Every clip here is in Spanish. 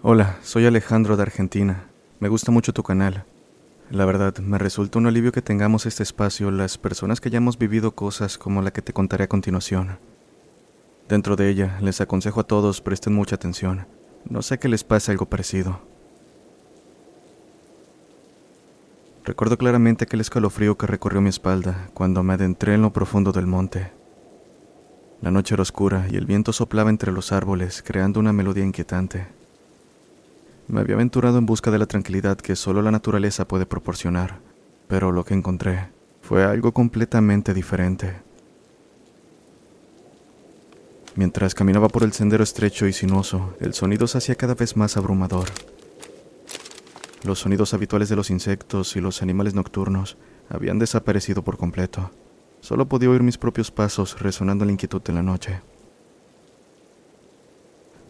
Hola, soy Alejandro de Argentina. Me gusta mucho tu canal. La verdad, me resulta un alivio que tengamos este espacio las personas que hayamos vivido cosas como la que te contaré a continuación. Dentro de ella, les aconsejo a todos presten mucha atención. No sé que les pase algo parecido. Recuerdo claramente aquel escalofrío que recorrió mi espalda cuando me adentré en lo profundo del monte. La noche era oscura y el viento soplaba entre los árboles, creando una melodía inquietante. Me había aventurado en busca de la tranquilidad que solo la naturaleza puede proporcionar, pero lo que encontré fue algo completamente diferente. Mientras caminaba por el sendero estrecho y sinuoso, el sonido se hacía cada vez más abrumador. Los sonidos habituales de los insectos y los animales nocturnos habían desaparecido por completo. Solo podía oír mis propios pasos resonando la inquietud de la noche.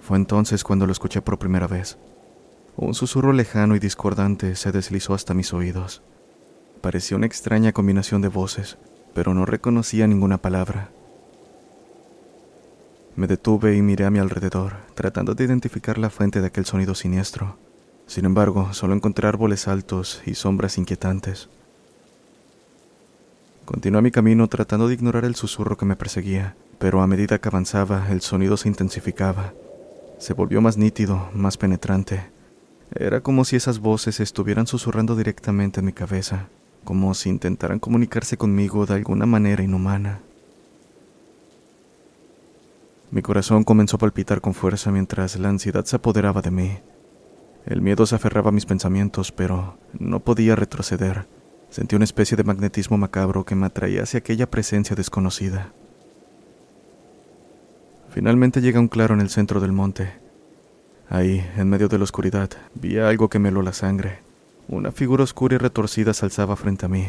Fue entonces cuando lo escuché por primera vez. Un susurro lejano y discordante se deslizó hasta mis oídos. Parecía una extraña combinación de voces, pero no reconocía ninguna palabra. Me detuve y miré a mi alrededor, tratando de identificar la fuente de aquel sonido siniestro. Sin embargo, solo encontré árboles altos y sombras inquietantes. Continué mi camino tratando de ignorar el susurro que me perseguía, pero a medida que avanzaba, el sonido se intensificaba. Se volvió más nítido, más penetrante. Era como si esas voces estuvieran susurrando directamente en mi cabeza, como si intentaran comunicarse conmigo de alguna manera inhumana. Mi corazón comenzó a palpitar con fuerza mientras la ansiedad se apoderaba de mí. El miedo se aferraba a mis pensamientos, pero no podía retroceder. Sentí una especie de magnetismo macabro que me atraía hacia aquella presencia desconocida. Finalmente llega un claro en el centro del monte. Ahí, en medio de la oscuridad, vi algo que me heló la sangre. Una figura oscura y retorcida se alzaba frente a mí.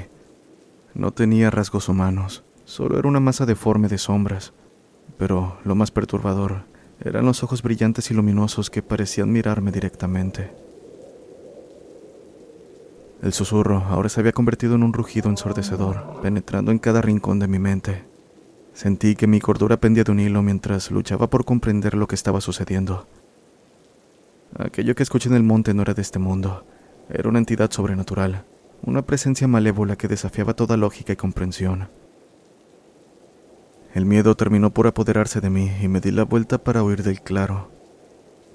No tenía rasgos humanos, solo era una masa deforme de sombras. Pero lo más perturbador eran los ojos brillantes y luminosos que parecían mirarme directamente. El susurro ahora se había convertido en un rugido ensordecedor, penetrando en cada rincón de mi mente. Sentí que mi cordura pendía de un hilo mientras luchaba por comprender lo que estaba sucediendo. Aquello que escuché en el monte no era de este mundo, era una entidad sobrenatural, una presencia malévola que desafiaba toda lógica y comprensión. El miedo terminó por apoderarse de mí y me di la vuelta para huir del claro.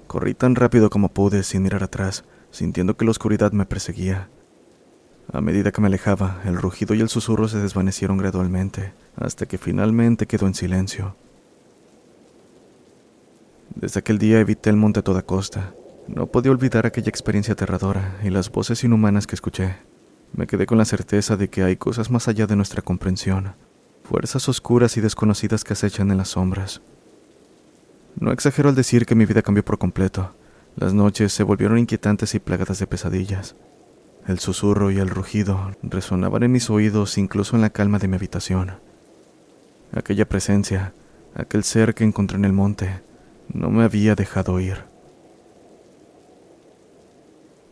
Corrí tan rápido como pude sin mirar atrás, sintiendo que la oscuridad me perseguía. A medida que me alejaba, el rugido y el susurro se desvanecieron gradualmente, hasta que finalmente quedó en silencio. Desde aquel día evité el monte a toda costa, no podía olvidar aquella experiencia aterradora y las voces inhumanas que escuché. Me quedé con la certeza de que hay cosas más allá de nuestra comprensión, fuerzas oscuras y desconocidas que acechan en las sombras. No exagero al decir que mi vida cambió por completo. Las noches se volvieron inquietantes y plagadas de pesadillas. El susurro y el rugido resonaban en mis oídos incluso en la calma de mi habitación. Aquella presencia, aquel ser que encontré en el monte, no me había dejado ir.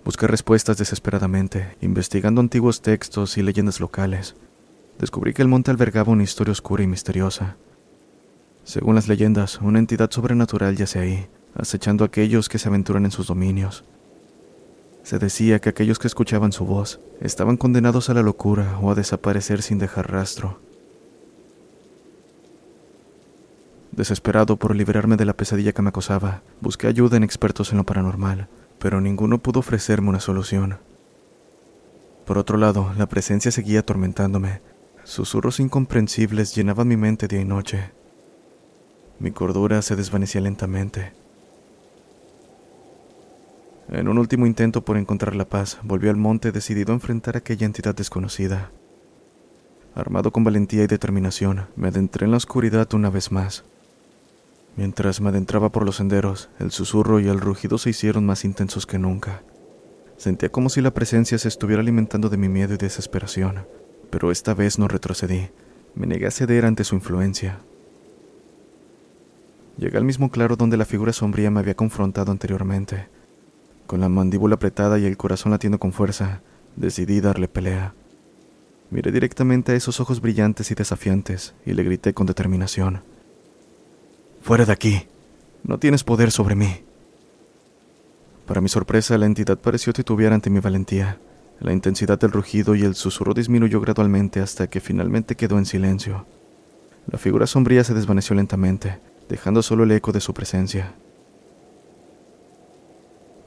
Busqué respuestas desesperadamente, investigando antiguos textos y leyendas locales. Descubrí que el monte albergaba una historia oscura y misteriosa. Según las leyendas, una entidad sobrenatural yace ahí, acechando a aquellos que se aventuran en sus dominios. Se decía que aquellos que escuchaban su voz estaban condenados a la locura o a desaparecer sin dejar rastro. Desesperado por liberarme de la pesadilla que me acosaba, busqué ayuda en expertos en lo paranormal, pero ninguno pudo ofrecerme una solución. Por otro lado, la presencia seguía atormentándome. Susurros incomprensibles llenaban mi mente día y noche. Mi cordura se desvanecía lentamente. En un último intento por encontrar la paz, volví al monte decidido a enfrentar a aquella entidad desconocida. Armado con valentía y determinación, me adentré en la oscuridad una vez más. Mientras me adentraba por los senderos, el susurro y el rugido se hicieron más intensos que nunca. Sentía como si la presencia se estuviera alimentando de mi miedo y desesperación, pero esta vez no retrocedí. Me negué a ceder ante su influencia. Llegué al mismo claro donde la figura sombría me había confrontado anteriormente. Con la mandíbula apretada y el corazón latiendo con fuerza, decidí darle pelea. Miré directamente a esos ojos brillantes y desafiantes y le grité con determinación. Fuera de aquí. No tienes poder sobre mí. Para mi sorpresa, la entidad pareció titubear ante mi valentía. La intensidad del rugido y el susurro disminuyó gradualmente hasta que finalmente quedó en silencio. La figura sombría se desvaneció lentamente, dejando solo el eco de su presencia.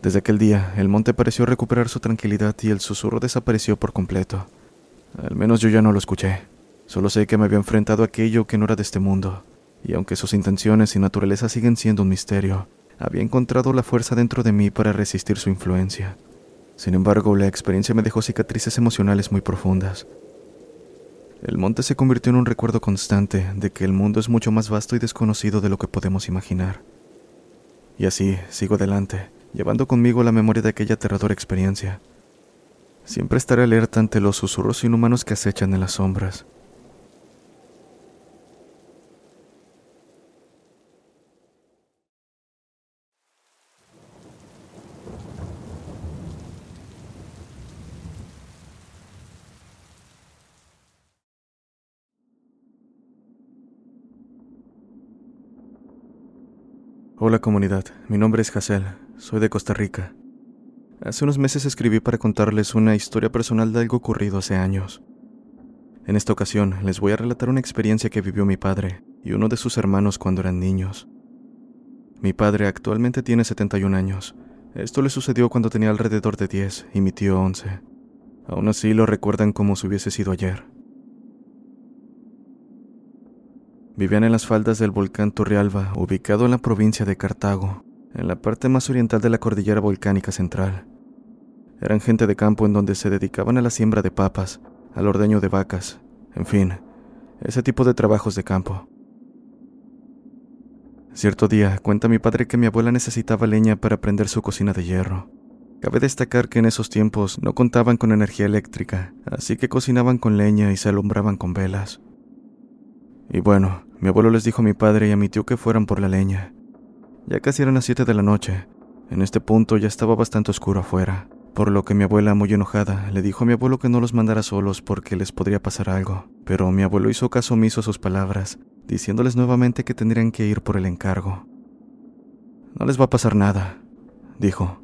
Desde aquel día, el monte pareció recuperar su tranquilidad y el susurro desapareció por completo. Al menos yo ya no lo escuché. Solo sé que me había enfrentado a aquello que no era de este mundo, y aunque sus intenciones y naturaleza siguen siendo un misterio, había encontrado la fuerza dentro de mí para resistir su influencia. Sin embargo, la experiencia me dejó cicatrices emocionales muy profundas. El monte se convirtió en un recuerdo constante de que el mundo es mucho más vasto y desconocido de lo que podemos imaginar. Y así sigo adelante, llevando conmigo la memoria de aquella aterradora experiencia. Siempre estaré alerta ante los susurros inhumanos que acechan en las sombras. Hola comunidad, mi nombre es Hazel, soy de Costa Rica. Hace unos meses escribí para contarles una historia personal de algo ocurrido hace años. En esta ocasión les voy a relatar una experiencia que vivió mi padre y uno de sus hermanos cuando eran niños. Mi padre actualmente tiene 71 años. Esto le sucedió cuando tenía alrededor de 10 y mi tío 11. Aún así lo recuerdan como si hubiese sido ayer. Vivían en las faldas del volcán Turrialba, ubicado en la provincia de Cartago, en la parte más oriental de la cordillera volcánica central. Eran gente de campo en donde se dedicaban a la siembra de papas, al ordeño de vacas, en fin, ese tipo de trabajos de campo. Cierto día cuenta mi padre que mi abuela necesitaba leña para prender su cocina de hierro. Cabe destacar que en esos tiempos no contaban con energía eléctrica, así que cocinaban con leña y se alumbraban con velas. Y bueno, mi abuelo les dijo a mi padre y a mi tío que fueran por la leña. Ya casi eran las 7 de la noche. En este punto ya estaba bastante oscuro afuera, por lo que mi abuela, muy enojada, le dijo a mi abuelo que no los mandara solos porque les podría pasar algo. Pero mi abuelo hizo caso omiso a sus palabras, diciéndoles nuevamente que tendrían que ir por el encargo. No les va a pasar nada, dijo.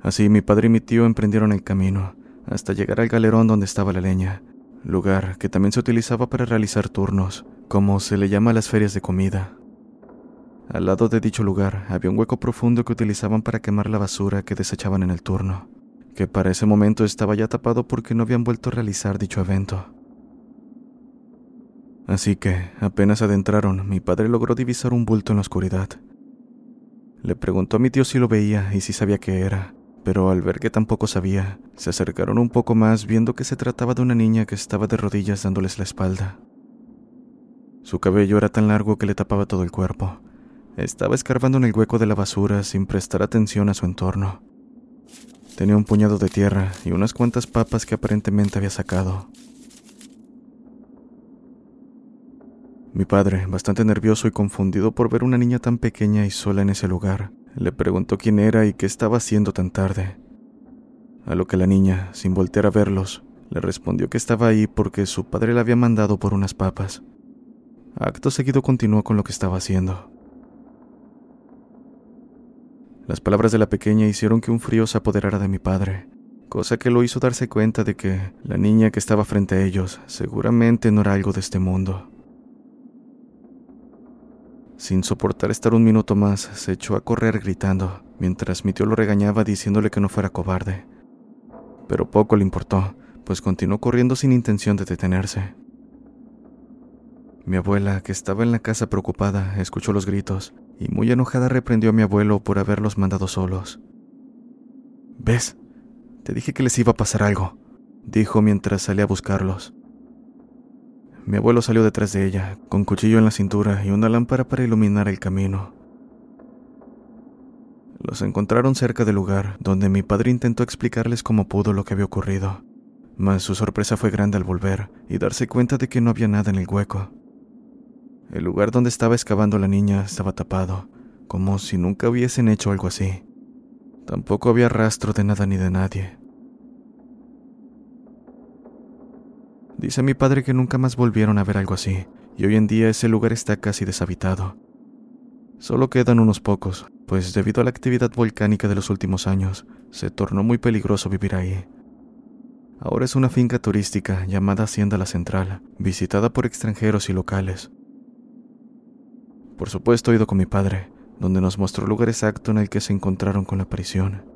Así mi padre y mi tío emprendieron el camino, hasta llegar al galerón donde estaba la leña, lugar que también se utilizaba para realizar turnos, como se le llama a las ferias de comida. Al lado de dicho lugar había un hueco profundo que utilizaban para quemar la basura que desechaban en el turno, que para ese momento estaba ya tapado porque no habían vuelto a realizar dicho evento. Así que, apenas adentraron, mi padre logró divisar un bulto en la oscuridad. Le preguntó a mi tío si lo veía y si sabía qué era, pero al ver que tampoco sabía, se acercaron un poco más viendo que se trataba de una niña que estaba de rodillas dándoles la espalda. Su cabello era tan largo que le tapaba todo el cuerpo. Estaba escarbando en el hueco de la basura sin prestar atención a su entorno. Tenía un puñado de tierra y unas cuantas papas que aparentemente había sacado. Mi padre, bastante nervioso y confundido por ver una niña tan pequeña y sola en ese lugar, le preguntó quién era y qué estaba haciendo tan tarde. A lo que la niña, sin voltear a verlos, le respondió que estaba ahí porque su padre la había mandado por unas papas. Acto seguido continuó con lo que estaba haciendo. Las palabras de la pequeña hicieron que un frío se apoderara de mi padre, cosa que lo hizo darse cuenta de que la niña que estaba frente a ellos seguramente no era algo de este mundo. Sin soportar estar un minuto más, se echó a correr gritando, mientras mi tío lo regañaba diciéndole que no fuera cobarde. Pero poco le importó, pues continuó corriendo sin intención de detenerse. Mi abuela, que estaba en la casa preocupada, escuchó los gritos, y muy enojada reprendió a mi abuelo por haberlos mandado solos. ¿Ves? Te dije que les iba a pasar algo, dijo mientras salía a buscarlos. Mi abuelo salió detrás de ella, con cuchillo en la cintura y una lámpara para iluminar el camino. Los encontraron cerca del lugar, donde mi padre intentó explicarles cómo pudo lo que había ocurrido, mas su sorpresa fue grande al volver y darse cuenta de que no había nada en el hueco. El lugar donde estaba excavando la niña estaba tapado, como si nunca hubiesen hecho algo así. Tampoco había rastro de nada ni de nadie. Dice mi padre que nunca más volvieron a ver algo así, y hoy en día ese lugar está casi deshabitado. Solo quedan unos pocos, pues debido a la actividad volcánica de los últimos años, se tornó muy peligroso vivir ahí. Ahora es una finca turística llamada Hacienda La Central, visitada por extranjeros y locales. Por supuesto, he ido con mi padre, donde nos mostró el lugar exacto en el que se encontraron con la aparición.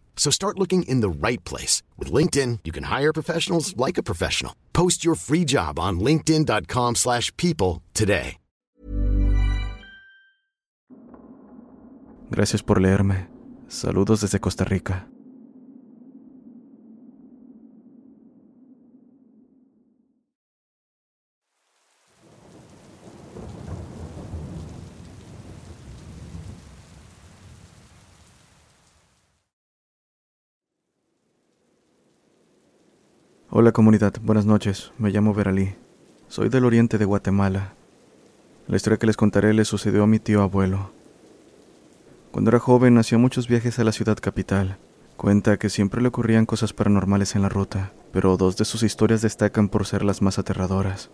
So start looking in the right place. With LinkedIn, you can hire professionals like a professional. Post your free job on linkedin.com slash people today. Gracias por leerme. Saludos desde Costa Rica. Hola comunidad, buenas noches. Me llamo Veralí. Soy del oriente de Guatemala. La historia que les contaré le sucedió a mi tío abuelo. Cuando era joven hacía muchos viajes a la ciudad capital. Cuenta que siempre le ocurrían cosas paranormales en la ruta, pero dos de sus historias destacan por ser las más aterradoras.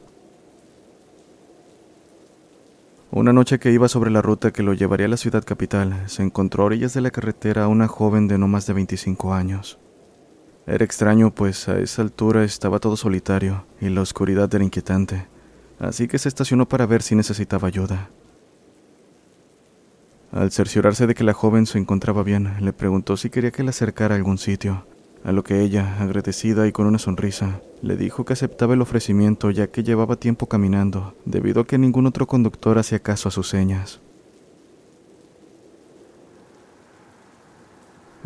Una noche que iba sobre la ruta que lo llevaría a la ciudad capital, se encontró a orillas de la carretera a una joven de no más de 25 años. Era extraño, pues a esa altura estaba todo solitario y la oscuridad era inquietante, así que se estacionó para ver si necesitaba ayuda. Al cerciorarse de que la joven se encontraba bien, le preguntó si quería que le acercara a algún sitio, a lo que ella, agradecida y con una sonrisa, le dijo que aceptaba el ofrecimiento ya que llevaba tiempo caminando, debido a que ningún otro conductor hacía caso a sus señas.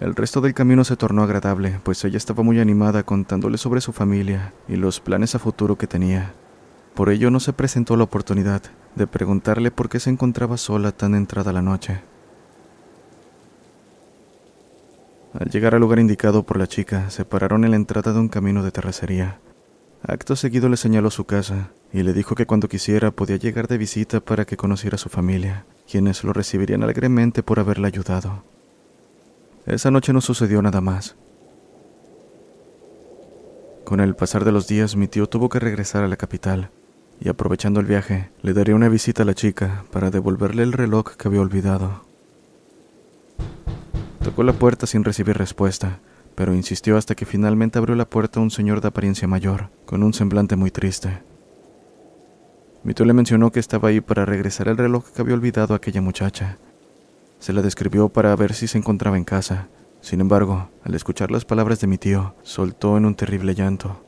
El resto del camino se tornó agradable, pues ella estaba muy animada contándole sobre su familia y los planes a futuro que tenía. Por ello no se presentó la oportunidad de preguntarle por qué se encontraba sola tan entrada la noche. Al llegar al lugar indicado por la chica, se pararon en la entrada de un camino de terracería. Acto seguido le señaló su casa y le dijo que cuando quisiera podía llegar de visita para que conociera a su familia, quienes lo recibirían alegremente por haberle ayudado. Esa noche no sucedió nada más. Con el pasar de los días mi tío tuvo que regresar a la capital, y aprovechando el viaje, le daría una visita a la chica para devolverle el reloj que había olvidado. Tocó la puerta sin recibir respuesta, pero insistió hasta que finalmente abrió la puerta un señor de apariencia mayor, con un semblante muy triste. Mi tío le mencionó que estaba ahí para regresar el reloj que había olvidado a aquella muchacha. Se la describió para ver si se encontraba en casa. Sin embargo, al escuchar las palabras de mi tío, soltó en un terrible llanto.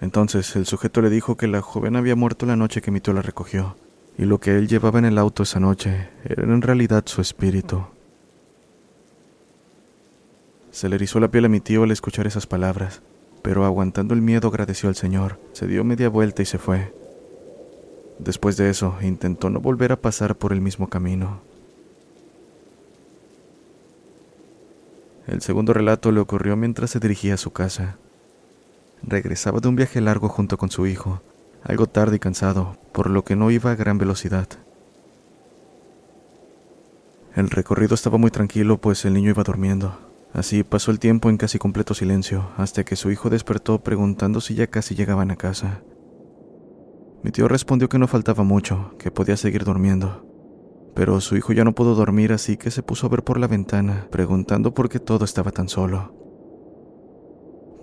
Entonces el sujeto le dijo que la joven había muerto la noche que mi tío la recogió, y lo que él llevaba en el auto esa noche era en realidad su espíritu. Se le erizó la piel a mi tío al escuchar esas palabras, pero aguantando el miedo agradeció al Señor, se dio media vuelta y se fue. Después de eso, intentó no volver a pasar por el mismo camino. El segundo relato le ocurrió mientras se dirigía a su casa. Regresaba de un viaje largo junto con su hijo, algo tarde y cansado, por lo que no iba a gran velocidad. El recorrido estaba muy tranquilo, pues el niño iba durmiendo. Así pasó el tiempo en casi completo silencio, hasta que su hijo despertó preguntando si ya casi llegaban a casa. Mi tío respondió que no faltaba mucho, que podía seguir durmiendo. Pero su hijo ya no pudo dormir, así que se puso a ver por la ventana, preguntando por qué todo estaba tan solo.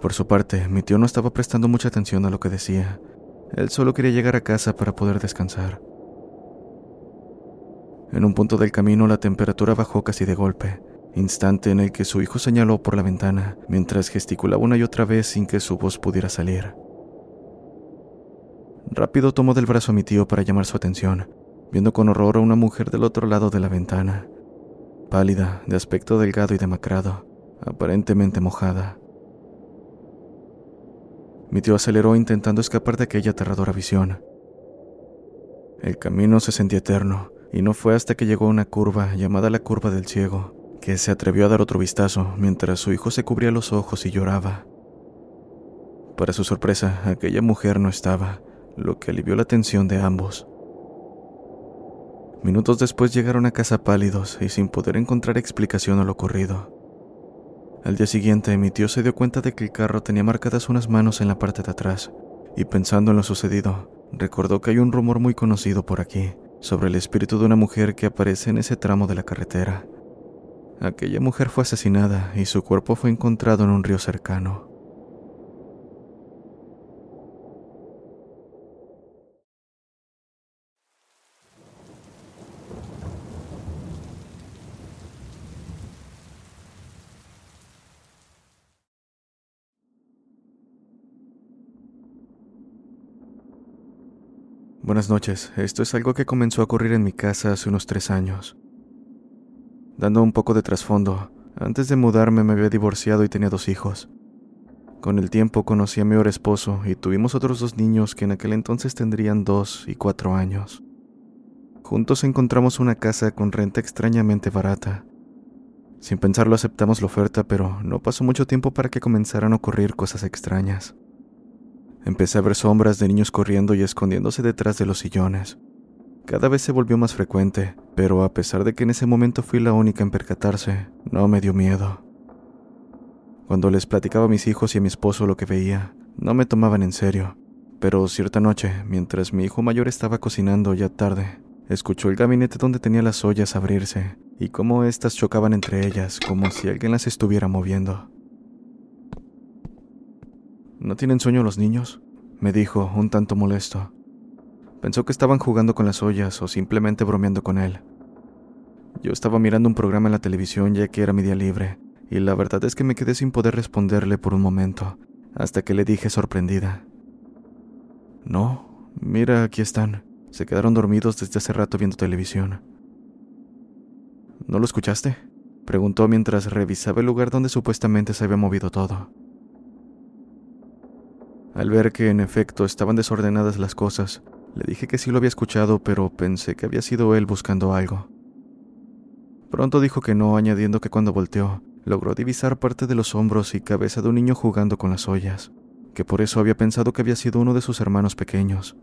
Por su parte, mi tío no estaba prestando mucha atención a lo que decía. Él solo quería llegar a casa para poder descansar. En un punto del camino la temperatura bajó casi de golpe, instante en el que su hijo señaló por la ventana, mientras gesticulaba una y otra vez sin que su voz pudiera salir. Rápido tomó del brazo a mi tío para llamar su atención, viendo con horror a una mujer del otro lado de la ventana, pálida, de aspecto delgado y demacrado, aparentemente mojada. Mi tío aceleró intentando escapar de aquella aterradora visión. El camino se sentía eterno, y no fue hasta que llegó a una curva llamada la curva del ciego, que se atrevió a dar otro vistazo mientras su hijo se cubría los ojos y lloraba. Para su sorpresa, aquella mujer no estaba, lo que alivió la tensión de ambos. Minutos después llegaron a casa pálidos y sin poder encontrar explicación a lo ocurrido. Al día siguiente, mi tío se dio cuenta de que el carro tenía marcadas unas manos en la parte de atrás, y pensando en lo sucedido, recordó que hay un rumor muy conocido por aquí sobre el espíritu de una mujer que aparece en ese tramo de la carretera. Aquella mujer fue asesinada y su cuerpo fue encontrado en un río cercano. Buenas noches. Esto es algo que comenzó a ocurrir en mi casa hace unos tres años. Dando un poco de trasfondo, antes de mudarme me había divorciado y tenía dos hijos. Con el tiempo conocí a mi ahora esposo y tuvimos otros dos niños que en aquel entonces tendrían dos y cuatro años. Juntos encontramos una casa con renta extrañamente barata. Sin pensarlo aceptamos la oferta, pero no pasó mucho tiempo para que comenzaran a ocurrir cosas extrañas. Empecé a ver sombras de niños corriendo y escondiéndose detrás de los sillones. Cada vez se volvió más frecuente, pero a pesar de que en ese momento fui la única en percatarse, no me dio miedo. Cuando les platicaba a mis hijos y a mi esposo lo que veía, no me tomaban en serio, pero cierta noche, mientras mi hijo mayor estaba cocinando ya tarde, escuchó el gabinete donde tenía las ollas abrirse y cómo éstas chocaban entre ellas como si alguien las estuviera moviendo. ¿No tienen sueño los niños? me dijo, un tanto molesto. Pensó que estaban jugando con las ollas o simplemente bromeando con él. Yo estaba mirando un programa en la televisión ya que era mi día libre, y la verdad es que me quedé sin poder responderle por un momento, hasta que le dije sorprendida. No, mira, aquí están. Se quedaron dormidos desde hace rato viendo televisión. ¿No lo escuchaste? Preguntó mientras revisaba el lugar donde supuestamente se había movido todo. Al ver que en efecto estaban desordenadas las cosas, le dije que sí lo había escuchado, pero pensé que había sido él buscando algo. Pronto dijo que no, añadiendo que cuando volteó, logró divisar parte de los hombros y cabeza de un niño jugando con las ollas, que por eso había pensado que había sido uno de sus hermanos pequeños.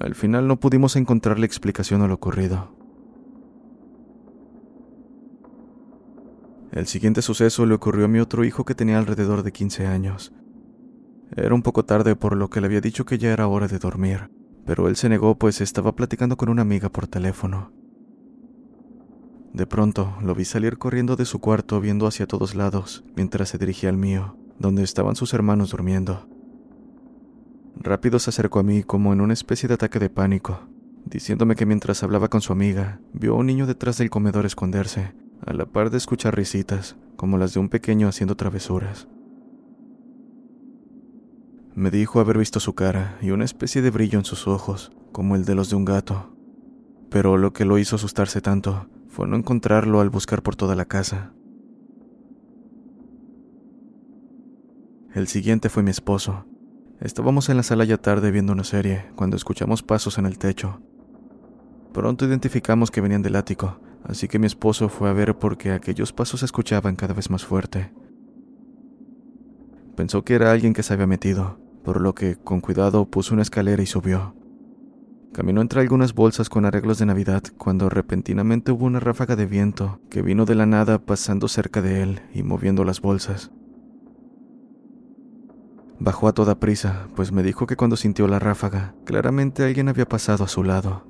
Al final no pudimos encontrarle explicación a lo ocurrido. El siguiente suceso le ocurrió a mi otro hijo que tenía alrededor de 15 años. Era un poco tarde por lo que le había dicho que ya era hora de dormir, pero él se negó pues estaba platicando con una amiga por teléfono. De pronto lo vi salir corriendo de su cuarto viendo hacia todos lados mientras se dirigía al mío, donde estaban sus hermanos durmiendo. Rápido se acercó a mí como en una especie de ataque de pánico, diciéndome que mientras hablaba con su amiga, vio a un niño detrás del comedor esconderse, a la par de escuchar risitas, como las de un pequeño haciendo travesuras. Me dijo haber visto su cara y una especie de brillo en sus ojos, como el de los de un gato. Pero lo que lo hizo asustarse tanto fue no encontrarlo al buscar por toda la casa. El siguiente fue mi esposo. Estábamos en la sala ya tarde viendo una serie cuando escuchamos pasos en el techo. Pronto identificamos que venían del ático, así que mi esposo fue a ver porque aquellos pasos se escuchaban cada vez más fuerte. Pensó que era alguien que se había metido, por lo que con cuidado puso una escalera y subió. Caminó entre algunas bolsas con arreglos de Navidad cuando repentinamente hubo una ráfaga de viento que vino de la nada pasando cerca de él y moviendo las bolsas. Bajó a toda prisa, pues me dijo que cuando sintió la ráfaga, claramente alguien había pasado a su lado.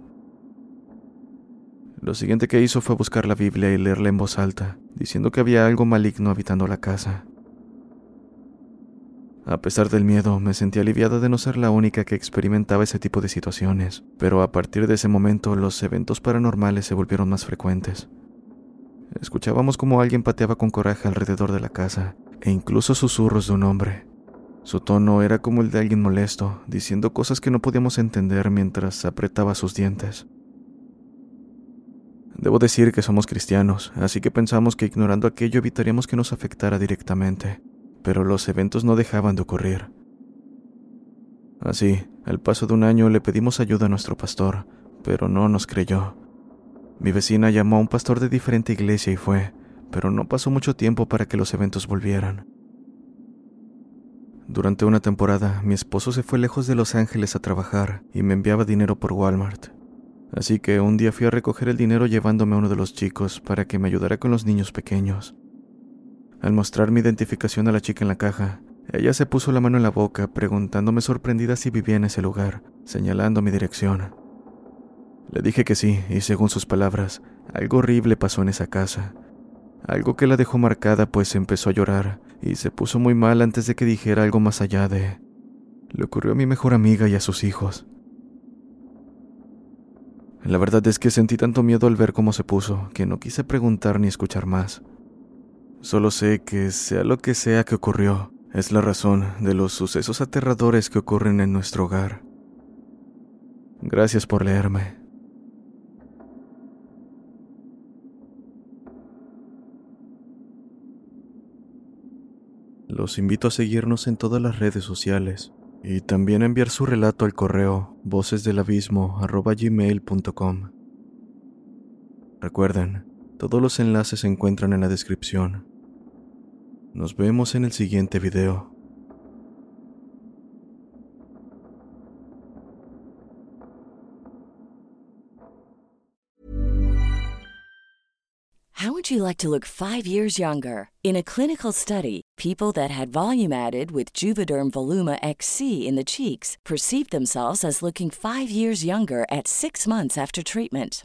Lo siguiente que hizo fue buscar la Biblia y leerla en voz alta, diciendo que había algo maligno habitando la casa. A pesar del miedo, me sentí aliviada de no ser la única que experimentaba ese tipo de situaciones, pero a partir de ese momento los eventos paranormales se volvieron más frecuentes. Escuchábamos como alguien pateaba con coraje alrededor de la casa, e incluso susurros de un hombre. Su tono era como el de alguien molesto, diciendo cosas que no podíamos entender mientras apretaba sus dientes. Debo decir que somos cristianos, así que pensamos que ignorando aquello evitaríamos que nos afectara directamente, pero los eventos no dejaban de ocurrir. Así, al paso de un año le pedimos ayuda a nuestro pastor, pero no nos creyó. Mi vecina llamó a un pastor de diferente iglesia y fue, pero no pasó mucho tiempo para que los eventos volvieran. Durante una temporada, mi esposo se fue lejos de Los Ángeles a trabajar y me enviaba dinero por Walmart. Así que un día fui a recoger el dinero llevándome a uno de los chicos para que me ayudara con los niños pequeños. Al mostrar mi identificación a la chica en la caja, ella se puso la mano en la boca preguntándome sorprendida si vivía en ese lugar, señalando mi dirección. Le dije que sí, y según sus palabras, algo horrible pasó en esa casa. Algo que la dejó marcada pues empezó a llorar y se puso muy mal antes de que dijera algo más allá de... Le ocurrió a mi mejor amiga y a sus hijos. La verdad es que sentí tanto miedo al ver cómo se puso que no quise preguntar ni escuchar más. Solo sé que sea lo que sea que ocurrió, es la razón de los sucesos aterradores que ocurren en nuestro hogar. Gracias por leerme. Los invito a seguirnos en todas las redes sociales y también a enviar su relato al correo vocesdelabismo.gmail.com. Recuerden, todos los enlaces se encuentran en la descripción. Nos vemos en el siguiente video. How would you like to look five years younger? In a clinical study, people that had volume added with Juvederm Voluma XC in the cheeks perceived themselves as looking five years younger at six months after treatment.